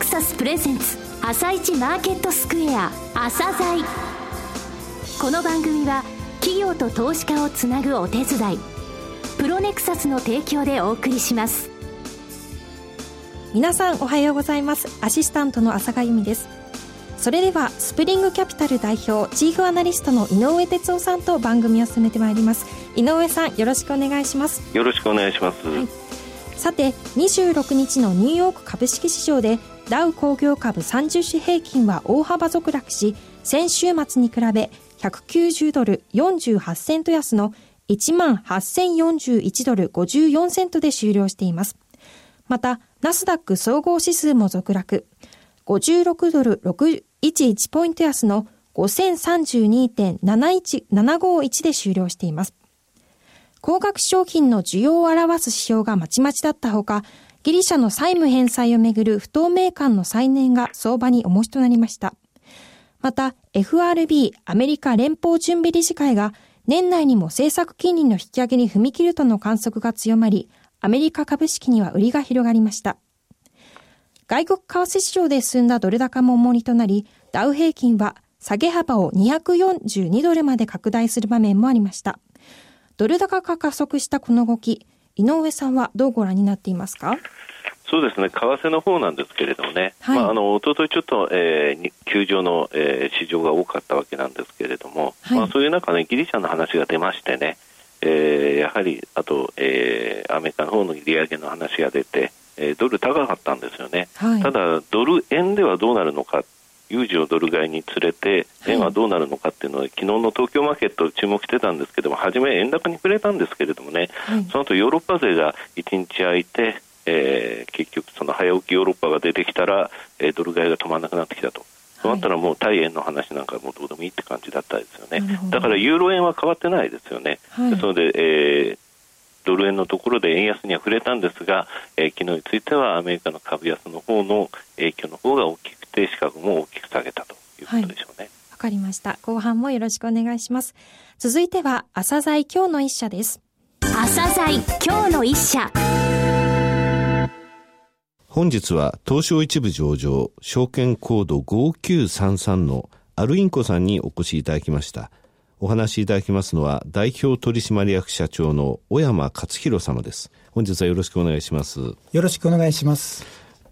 クサスプレゼンツ朝一マーケットスクエア朝鮮。この番組は企業と投資家をつなぐお手伝いプロネクサスの提供でお送りします。皆さんおはようございます。アシスタントの朝賀由美です。それではスプリングキャピタル代表チーフアナリストの井上哲夫さんと番組を進めてまいります。井上さんよろしくお願いします。よろしくお願いします、はい、さて26日のニューヨーク株式市場でダウ工業株30種平均は大幅続落し先週末に比べ190ドル48セント安の18,041ドル54セントで終了していますまたナスダック総合指数も続落56ドル611ポイント安の5032.751で終了しています。高額商品の需要を表す指標がまちまちだったほか、ギリシャの債務返済をめぐる不透明感の再燃が相場に重しとなりました。また、FRB アメリカ連邦準備理事会が年内にも政策金利の引き上げに踏み切るとの観測が強まり、アメリカ株式には売りが広がりました。外国為替市場で進んだドル高も重荷となり、ダウ平均は下げ幅を242ドルまで拡大する場面もありました。ドル高が加速したこの動き、井上さんはどうご覧になっていますか？そうですね、為替の方なんですけれどもね、はい、まあ、あの一昨日ちょっと、えー、休場の、えー、市場が多かったわけなんですけれども、はい、まあ、そういう中ね、ギリシャの話が出ましてね、えー、やはりあと、えー、アメリカの方の利上げの話が出て、えー、ドル高かったんですよね、はい、ただ、ドル円ではどうなるのか、有事をドル買いにつれて、円はどうなるのかっていうのは、はい、昨日の東京マーケット注目してたんですけども、初め円高に触れたんですけれどもね、はい、その後ヨーロッパ勢が1日空いて、えー、結局、その早起きヨーロッパが出てきたら、えー、ドル買いが止まらなくなってきたと。そうなったらもう対円の話なんかもうどうでもいいって感じだったですよね。だからユーロ円は変わってないですよね。はい、ですので、えー、ドル円のところで円安には触れたんですが、えー、昨日についてはアメリカの株安の方の影響の方が大きくて、シカゴも大きく下げたということでしょうね。わ、かりました。後半もよろしくお願いします。続いては、朝鮮今日の一社です。朝鮮今日の一社。本日は東証一部上場証券コード5933のアルインコさんにお越しいただきました。お話しいただきますのは、代表取締役社長の小山勝弘様です。本日はよろしくお願いします。よろしくお願いします。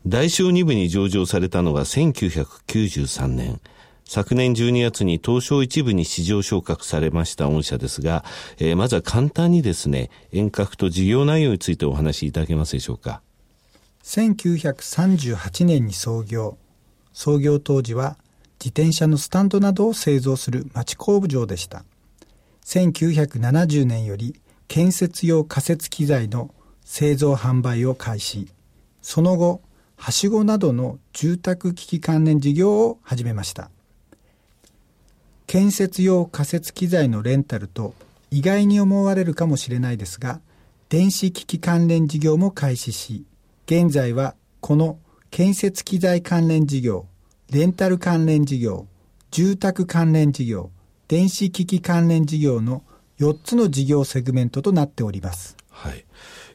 大小2部に上場されたのが1993年。昨年12月に東証一部に市場昇格されました御社ですが、えー、まずは簡単にですね、遠隔と事業内容についてお話しいただけますでしょうか。1938年に創業。創業当時は自転車のスタンドなどを製造する町工場でした。1970年より建設用仮設機材の製造販売を開始。その後、はしごなどの住宅機器関連事業を始めました。建設用仮設機材のレンタルと意外に思われるかもしれないですが、電子機器関連事業も開始し、現在はこの建設機材関連事業、レンタル関連事業、住宅関連事業、電子機器関連事業の4つの事業セグメントとなっております。はい。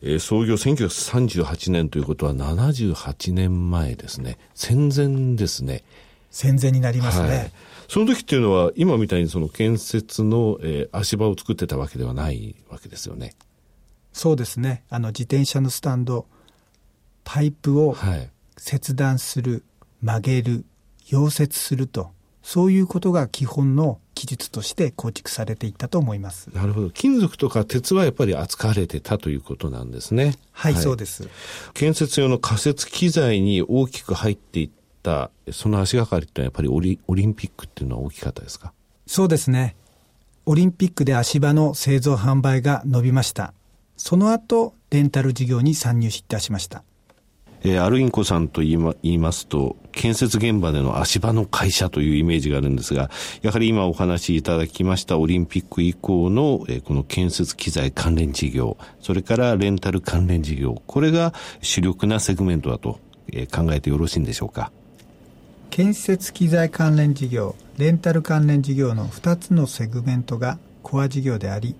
えー、創業1938年ということは78年前ですね。戦前ですね。戦前になりますね。はい、その時っていうのは、今みたいにその建設の、えー、足場を作ってたわけではないわけですよね。そうですね。あの、自転車のスタンド、パイプを切断する、曲げる、溶接するとそういうことが基本の技術として構築されていったと思います。なるほど。金属とか鉄はやっぱり扱われてたということなんですね。はい、はい、そうです。建設用の仮設機材に大きく入っていったその足がかりってやっぱりオリオリンピックっていうのは大きかったですか？そうですね。オリンピックで足場の製造販売が伸びました。その後レンタル事業に参入いたしましたえー、アルインコさんと言い,、ま、言いますと、建設現場での足場の会社というイメージがあるんですが、やはり今お話しいただきましたオリンピック以降の、えー、この建設機材関連事業、それからレンタル関連事業、これが主力なセグメントだと、えー、考えてよろしいんでしょうか？建設機材関連事業、レンタル関連事業の2つのセグメントがコア事業であり、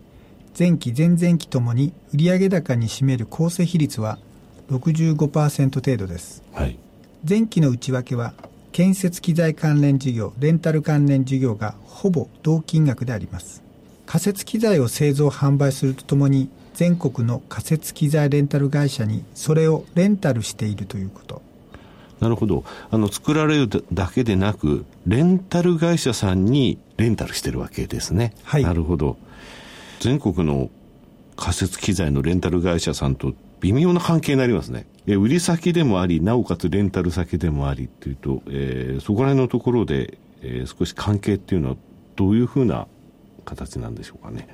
前期前々期ともに売上高に占める構成比率は65%程度です、はい、前期の内訳は建設機材関連事業レンタル関連事業がほぼ同金額であります。仮設機材を製造販売するとともに全国の仮設機材レンタル会社にそれをレンタルしているということ。なるほど。あの作られるだけでなくレンタル会社さんにレンタルしてるわけですね、はい、なるほど。全国の仮設機材のレンタル会社さんと微妙な関係になりますね。え売り先でもあり、なおかつレンタル先でもありっていうと、えー、そこら辺のところで、えー、少し関係っていうのはどういうふうな形なんでしょうかね。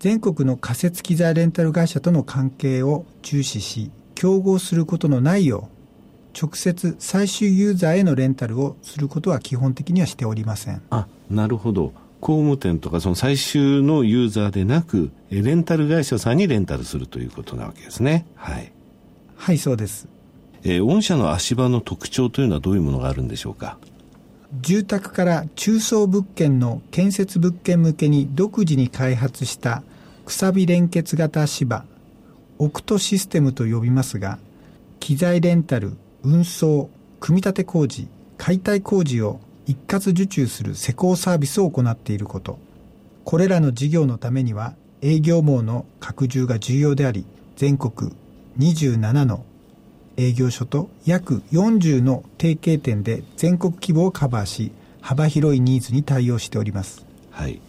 全国の仮設機材レンタル会社との関係を重視し、競合することのないよう、直接最終ユーザーへのレンタルをすることは基本的にはしておりません。あ、なるほど。工務店とかその最終のユーザーでなく、レンタル会社さんにレンタルするということなわけですね。はい。はい、そうです。えー、御社の足場の特徴というのはどういうものがあるんでしょうか？住宅から中層物件の建設物件向けに独自に開発したくさび連結型芝オクトシステムと呼びますが機材レンタル運送組み立て工事解体工事を一括受注する施工サービスを行っていること。これらの事業のためには営業網の拡充が重要であり、全国27の営業所と約40の提携店で全国規模をカバーし、幅広いニーズに対応しております。はい。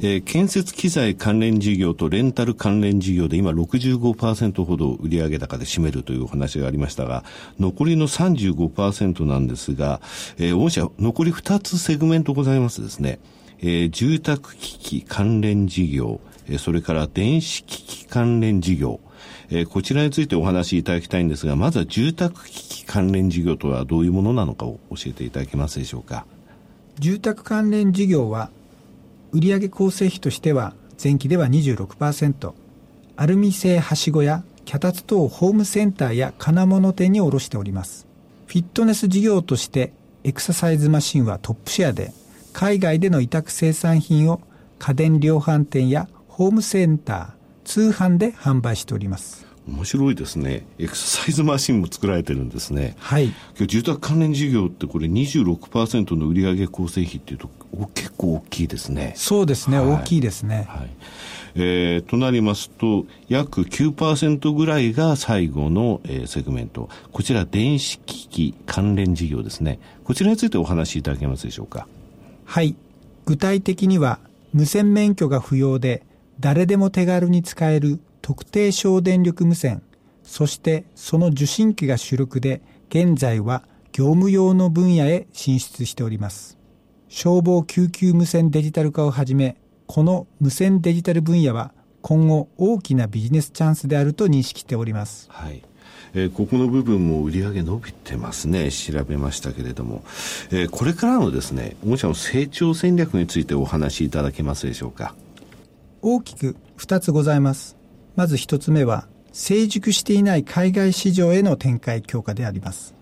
えー、建設機材関連事業とレンタル関連事業で今65%ほど売上高で占めるというお話がありましたが、残りの35%なんですが、えー、御社残り2つセグメントございますですね。えー、住宅機器関連事業、えー、それから電子機器関連事業、えー、こちらについてお話しいただきたいんですが、まずは住宅機器関連事業とはどういうものなのかを教えていただけますでしょうか。住宅関連事業は売上構成比としては前期では26%アルミ製はしごや脚立等ホームセンターや金物店に卸しております。フィットネス事業としてエクササイズマシンはトップシェアで海外での委託生産品を家電量販店やホームセンター通販で販売しております。面白いですね。エクササイズマシンも作られてるんですね。はい。住宅関連事業ってこれ26%の売上構成比っていうと結構大きいですね。そうですね、はい、大きいですね。はい。えー、となりますと、約9%ぐらいが最後の、えー、セグメント。こちら電子機器関連事業ですね。こちらについてお話しいただけますでしょうか？はい。具体的には、無線免許が不要で、誰でも手軽に使える特定小電力無線、そしてその受信機が主力で、現在は業務用の分野へ進出しております。消防救急無線デジタル化をはじめ、この無線デジタル分野は今後大きなビジネスチャンスであると認識しております。はい。えー、ここの部分も売り上げ伸びてますね。調べましたけれども。えー、これからのですね、御社の成長戦略についてお話しいただけますでしょうか？大きく2つございます。まず一つ目は、成熟していない海外市場への展開強化であります。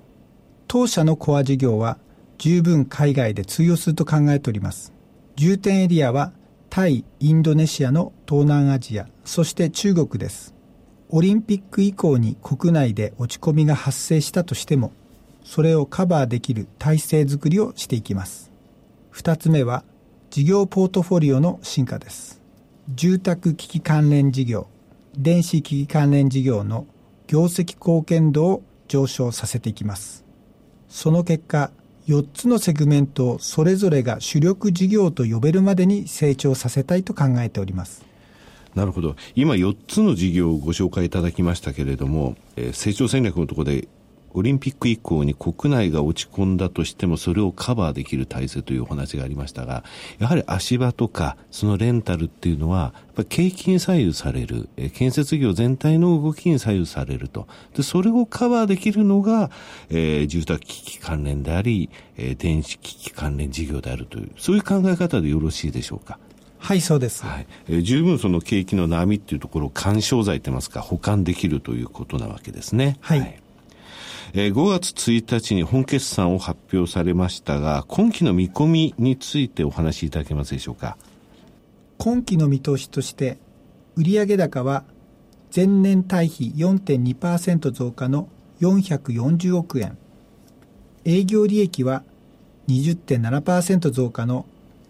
当社のコア事業は十分海外で通用すると考えております。重点エリアはタイ、インドネシアの東南アジア、そして中国です。オリンピック以降に国内で落ち込みが発生したとしても、それをカバーできる体制づくりをしていきます。二つ目は、事業ポートフォリオの進化です。住宅危機関連事業、電子機器関連事業の業績貢献度を上昇させていきます。その結果、4つのセグメントをそれぞれが主力事業と呼べるまでに成長させたいと考えております。なるほど。今4つの事業をご紹介いただきましたけれども、えー、成長戦略のところでオリンピック以降に国内が落ち込んだとしてもそれをカバーできる体制というお話がありましたが、やはり足場とかそのレンタルっていうのは、やっぱ景気に左右される、え建設業全体の動きに左右されると。で、それをカバーできるのが、えー、住宅機器関連であり、えー、電子機器関連事業であるという、そういう考え方でよろしいでしょうか？はい、そうです。はい。えー、十分その景気の波っていうところを干渉剤といいますか、保管できるということなわけですね。はい、はいえー、5月1日に本決算を発表されましたが、今期の見込みについてお話しいただけますでしょうか？今期の見通しとして、売上高は前年対比4.2%増加の440億円。営業利益は20.7%増加の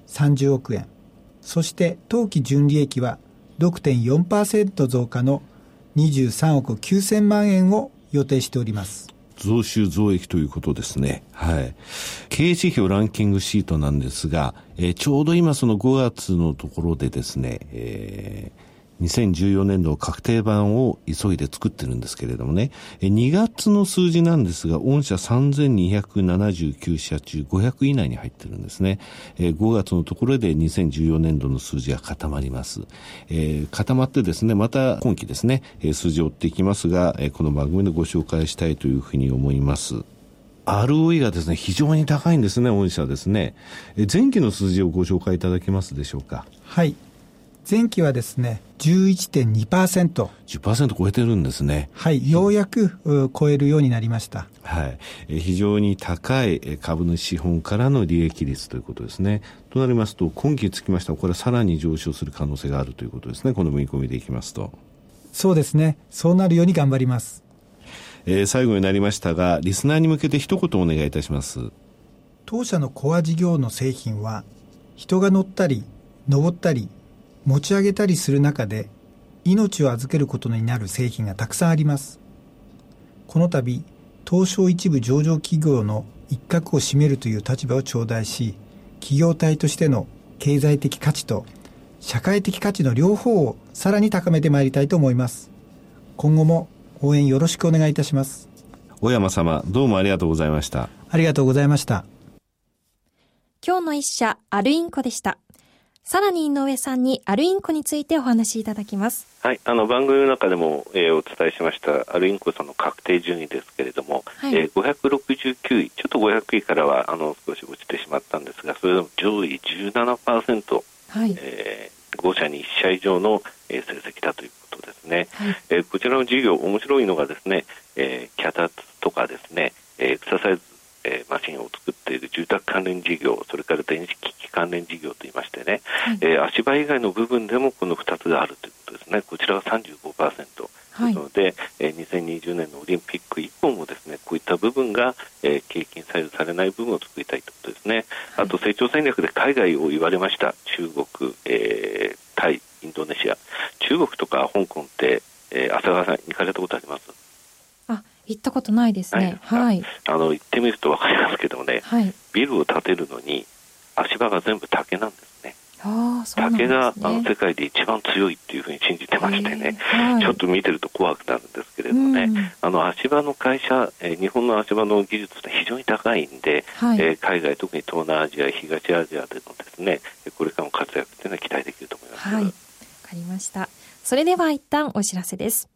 30億円そして当期純利益は6.4%増加の23億9000万円を予定しております増収増益ということですね。はい。経営指標ランキングシートなんですが、えー、ちょうど今その5月のところでですね、えー2014年度確定版を急いで作ってるんですけれどもね、2月の数字なんですが、御社3279社中500以内に入ってるんですね。5月のところで2014年度の数字が固まります。固まってですね、また今期ですね、数字を追っていきますが、この番組でご紹介したいというふうに思います。ROE がですね、非常に高いんですね、御社ですね。前期の数字をご紹介いただけますでしょうか？はい。前期はですね、11.2%。10%超えてるんですね。はい、ようやく超えるようになりました。はい。非常に高い株主資本からの利益率ということですね。となりますと、今期つきましては、これさらに上昇する可能性があるということですね。この見込みでいきますと。そうですね。そうなるように頑張ります。えー、最後になりましたが、リスナーに向けて一言お願いいたします。当社のコア事業の製品は、人が乗ったり、登ったり、持ち上げたりする中で命を預けることになる製品がたくさんあります。この度東証一部上場企業の一角を占めるという立場を頂戴し企業体としての経済的価値と社会的価値の両方をさらに高めてまいりたいと思います。今後も応援よろしくお願いいたします。小山様どうもありがとうございました。ありがとうございました。今日の一社アルインコでしたさらに井上さんにアルインコについてお話しいただきます。はい、あの番組の中でも、えー、お伝えしましたアルインコさんの確定順位ですけれども、はい、えー、569位、ちょっと500位からはあの少し落ちてしまったんですが、それでも上位17%、はいえー、5社に1社以上の、えー、成績だということですね。はい、えー、こちらの事業、面白いのがですね、えー、脚立とかですね、えー、エクササイズえー、マシンを作っている住宅関連事業、それから電子機器関連事業といいましてね、はい、えー、足場以外の部分でもこの2つがあるということですね、こちらは35%。はい、ですので、えー、2020年のオリンピック以降もですねこういった部分が、えー、景気に左右されない部分を作りたいということですね、はい、あと成長戦略で海外を言われました。中国、えー、タイ、インドネシア。中国とか香港って、えー、浅川さん行かれたことあります？行ったことないですね。はい。あの行ってみるとわかりますけどね、はい、ビルを建てるのに足場が全部竹なんですね。ああ、そうなんですね。竹があの世界で一番強いっていうふうに信じてましてね、はい、ちょっと見てると怖くなるんですけれどもね、うん、あの足場の会社、えー、日本の足場の技術って非常に高いんで、はい、えー、海外、特に東南アジア、東アジアでのですね、これからも活躍っていうのは期待できると思います。はい。わかりました。それでは一旦お知らせです。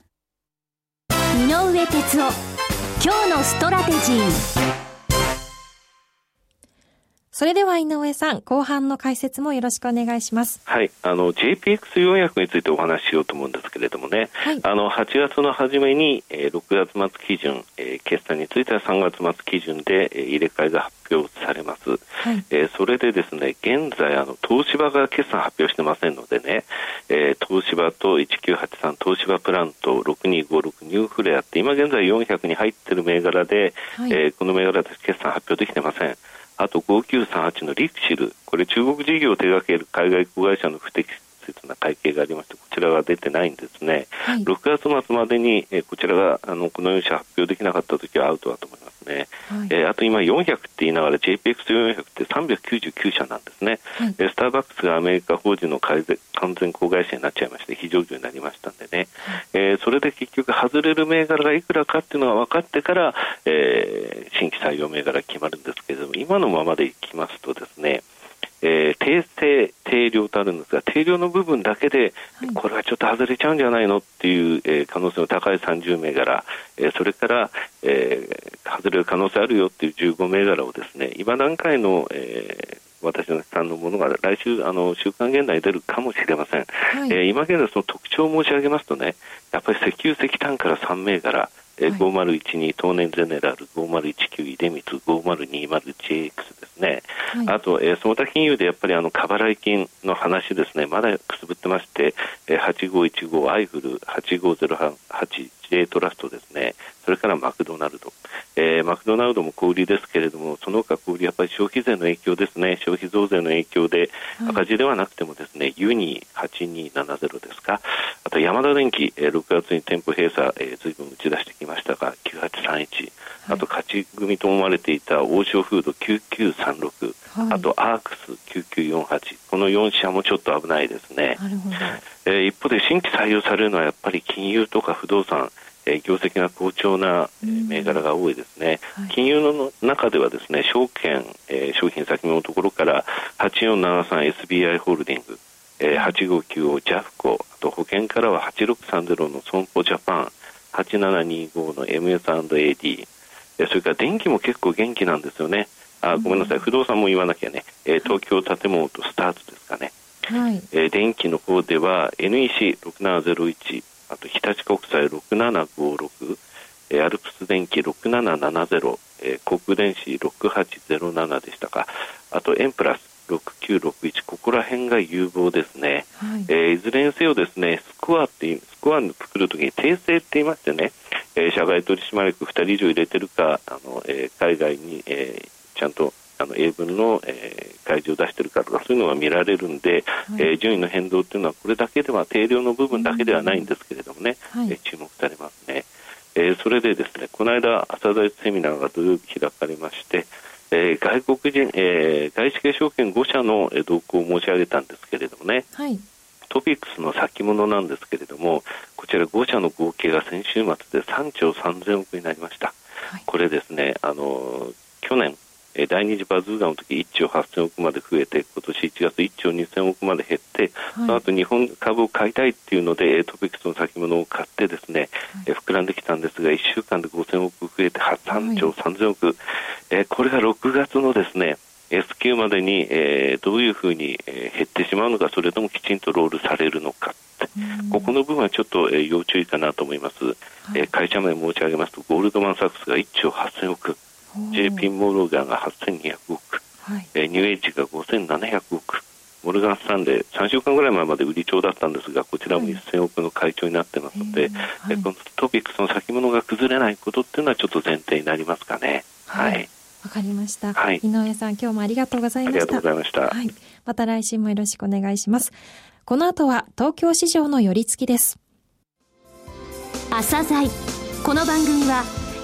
井上哲夫。今日のストラテジー。それでは井上さん、後半の解説もよろしくお願いします。はい、あの JPX400 についてお話ししようと思うんですけれどもね、はい、あの8月の初めに、えー、6月末基準、えー、決算については3月末基準で、えー、入れ替えが発表されます。はい、えー、それでですね、現在あの東芝が決算発表してませんのでね、えー、東芝と1983東芝プラント6256ニューフレアって今現在400に入っている銘柄で、はい、えー、この銘柄で決算発表できてません。あと5938のリクシル、これ中国事業を手掛ける海外子会社の不適切な会計がありまして、こちらは出てないんですね。はい、6月末までに、えこちらがあのこの4社発表できなかったときはアウトだと思いますね。はい、えー、あと今400って言いながら JPX400 って399社なんですね。はい、スターバックスがアメリカ法人の完全子会社になっちゃいまして、非上場になりましたんでね。はい、えー、それで結局外れる銘柄がいくらかっていうのが分かってから、えー、新規採用銘柄決まるんですけれども、今のままでいきますとですね、えー、定性、定量とあるんですが、定量の部分だけで、これはちょっと外れちゃうんじゃないのっていう、えー、可能性の高い30銘柄、えー、それから、えー、外れる可能性あるよっていう15銘柄をですね、今段階の、えー、私のさんのものが来週、あの週刊現代に出るかもしれません、はい、えー、今現在、その特徴を申し上げますとね、やっぱり石油、石炭から3銘柄、えー、5012東年ゼネラル、5019出光、5020JX ですね、はい、あと、えー、その他金融でやっぱりあの過払い金の話ですね、まだくすぶってまして、えー、8515アイフル、8508 J トラストですね、それからマクドナルド、えー、マクドナルドも小売りですけれども、その他小売り、やっぱり消費税の影響ですね、消費増税の影響で、赤字ではなくてもですね、ユニ8270ですか、あとヤマダ電機、えー、6月に店舗閉鎖、えー、ずいぶん打ち出してきましたが、9831、あと勝ち組と思われていた王将フード9936、はい、あとアークス9948、この4社もちょっと危ないですね。なるほど。えー、一方で新規採用されるのはやっぱり金融とか不動産、えー、業績が好調な、えー、銘柄が多いですね、はい、金融の中ではですね証券、えー、商品先のところから 8473SBI ホールディング、えー、8595ジャフコあと保険からは8630の損保ジャパン8725の MS&AD、えー、それから電気も結構元気なんですよね。あごめんなさい、不動産も言わなきゃね、えー、東京建物とスタートですかね、はい、えー、電気の方では NEC6701 あと日立国際6756、えー、アルプス電機6770、えー、国電子6807でしたか。あとエンプラス6961ここら辺が有望ですね、はい、えー、いずれにせよですねスコアってスコアに作るときに訂正って言いましてね、えー、社外取締役2人以上入れてるかあの、えー、海外に、えー、ちゃんとあの英文の、えー、開示を出しているかとかそういうのが見られるんで、はい、えー、順位の変動というのはこれだけでは定量の部分だけではないんですけれどもね、はい、えー、注目されますね、えー、それでですねこの間朝大セミナーが土曜日開かれまして、えー、外国人、えー、外資系証券5社の動向を申し上げたんですけれどもね、はい、トピックスの先物なんですけれどもこちら5社の合計が先週末で3兆3000億になりました、はい、これですねあの去年え第二次バズーガの時1兆8000億まで増えて今年1月1兆2000億まで減って、はい、その後日本株を買いたいっていうのでトピックスの先物を買ってですね、はい、膨らんできたんですが1週間で5000億増えて3兆3000億、はい、えこれが6月のですね S q までに、えー、どういうふうに、えー、減ってしまうのかそれともきちんとロールされるのかここの部分はちょっと、えー、要注意かなと思います、はい、えー、会社名申し上げますとゴールドマン・サックスが1兆8000億 JP モルガンが8200億、はい、えー、ニューエイジが5700億、モルガン・スタンレー、3週間ぐらい前まで売り帳だったんですが、こちらも1000億の会長になってますので、はい、このトピックスの先物が崩れないことっていうのはちょっと前提になりますかね。はい。わ、かりました、はい。井上さん、今日もありがとうございました。ありがとうございました。はい。また来週もよろしくお願いします。この後は東京市場の寄り付きです。朝鮮この番組は